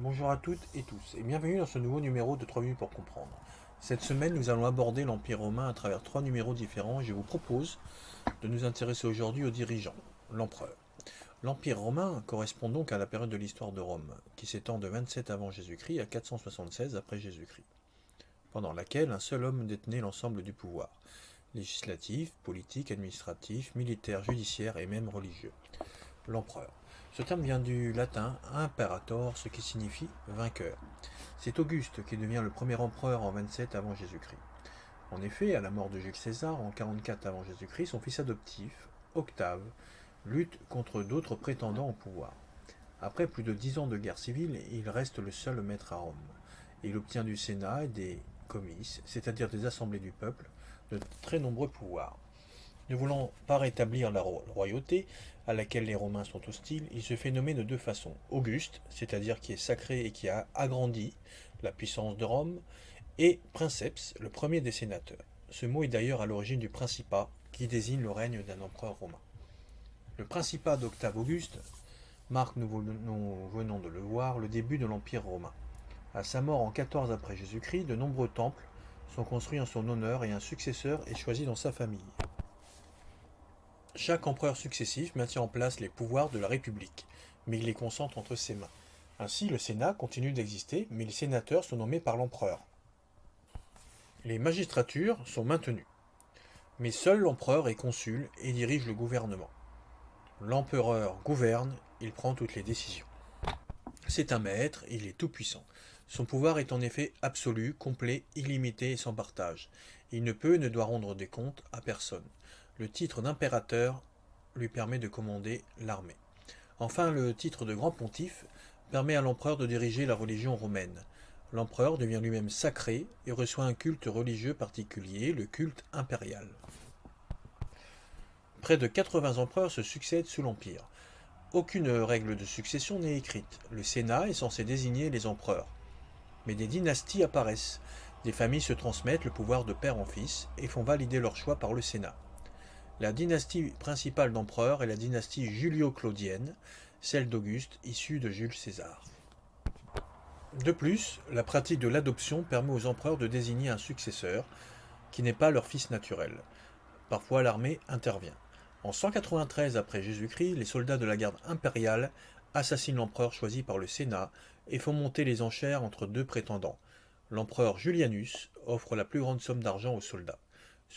Bonjour à toutes et tous et bienvenue dans ce nouveau numéro de 3 minutes pour comprendre. Cette semaine, nous allons aborder l'Empire romain à travers trois numéros différents et je vous propose de nous intéresser aujourd'hui au dirigeant, l'empereur. L'Empire romain correspond donc à la période de l'histoire de Rome, qui s'étend de 27 avant Jésus-Christ à 476 après Jésus-Christ, pendant laquelle un seul homme détenait l'ensemble du pouvoir, législatif, politique, administratif, militaire, judiciaire et même religieux, l'empereur. Ce terme vient du latin imperator, ce qui signifie vainqueur. C'est Auguste qui devient le premier empereur en 27 avant Jésus-Christ. En effet, à la mort de Jules César en 44 avant Jésus-Christ, son fils adoptif, Octave, lutte contre d'autres prétendants au pouvoir. Après plus de dix ans de guerre civile, il reste le seul maître à Rome. Il obtient du Sénat et des comices, c'est-à-dire des assemblées du peuple, de très nombreux pouvoirs. Ne voulant pas rétablir la royauté, à laquelle les Romains sont hostiles, il se fait nommer de deux façons. Auguste, c'est-à-dire qui est sacré et qui a agrandi la puissance de Rome, et princeps, le premier des sénateurs. Ce mot est d'ailleurs à l'origine du principat, qui désigne le règne d'un empereur romain. Le principat d'Octave Auguste marque, nous venons de le voir, le début de l'Empire romain. À sa mort en 14 après Jésus-Christ, de nombreux temples sont construits en son honneur et un successeur est choisi dans sa famille. Chaque empereur successif maintient en place les pouvoirs de la République, mais il les concentre entre ses mains. Ainsi, le Sénat continue d'exister, mais les sénateurs sont nommés par l'empereur. Les magistratures sont maintenues, mais seul l'empereur est consul et dirige le gouvernement. L'empereur gouverne, il prend toutes les décisions. C'est un maître, il est tout-puissant. Son pouvoir est en effet absolu, complet, illimité et sans partage. Il ne peut et ne doit rendre des comptes à personne. Le titre d'impérateur lui permet de commander l'armée. Enfin, le titre de grand pontife permet à l'empereur de diriger la religion romaine. L'empereur devient lui-même sacré et reçoit un culte religieux particulier, le culte impérial. Près de 80 empereurs se succèdent sous l'Empire. Aucune règle de succession n'est écrite. Le Sénat est censé désigner les empereurs. Mais des dynasties apparaissent. Des familles se transmettent le pouvoir de père en fils et font valider leur choix par le Sénat. La dynastie principale d'empereurs est la dynastie julio-claudienne, celle d'Auguste, issue de Jules César. De plus, la pratique de l'adoption permet aux empereurs de désigner un successeur, qui n'est pas leur fils naturel. Parfois l'armée intervient. En 193 après Jésus-Christ, les soldats de la garde impériale assassinent l'empereur choisi par le Sénat et font monter les enchères entre deux prétendants. L'empereur Julianus offre la plus grande somme d'argent aux soldats.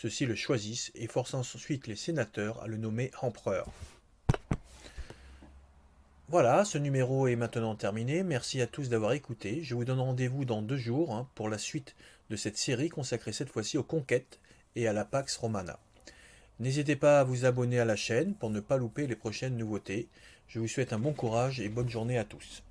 Ceux-ci le choisissent et forcent ensuite les sénateurs à le nommer empereur. Voilà, ce numéro est maintenant terminé. Merci à tous d'avoir écouté. Je vous donne rendez-vous dans deux jours hein, pour la suite de cette série consacrée cette fois-ci aux conquêtes et à la Pax Romana. N'hésitez pas à vous abonner à la chaîne pour ne pas louper les prochaines nouveautés. Je vous souhaite un bon courage et bonne journée à tous.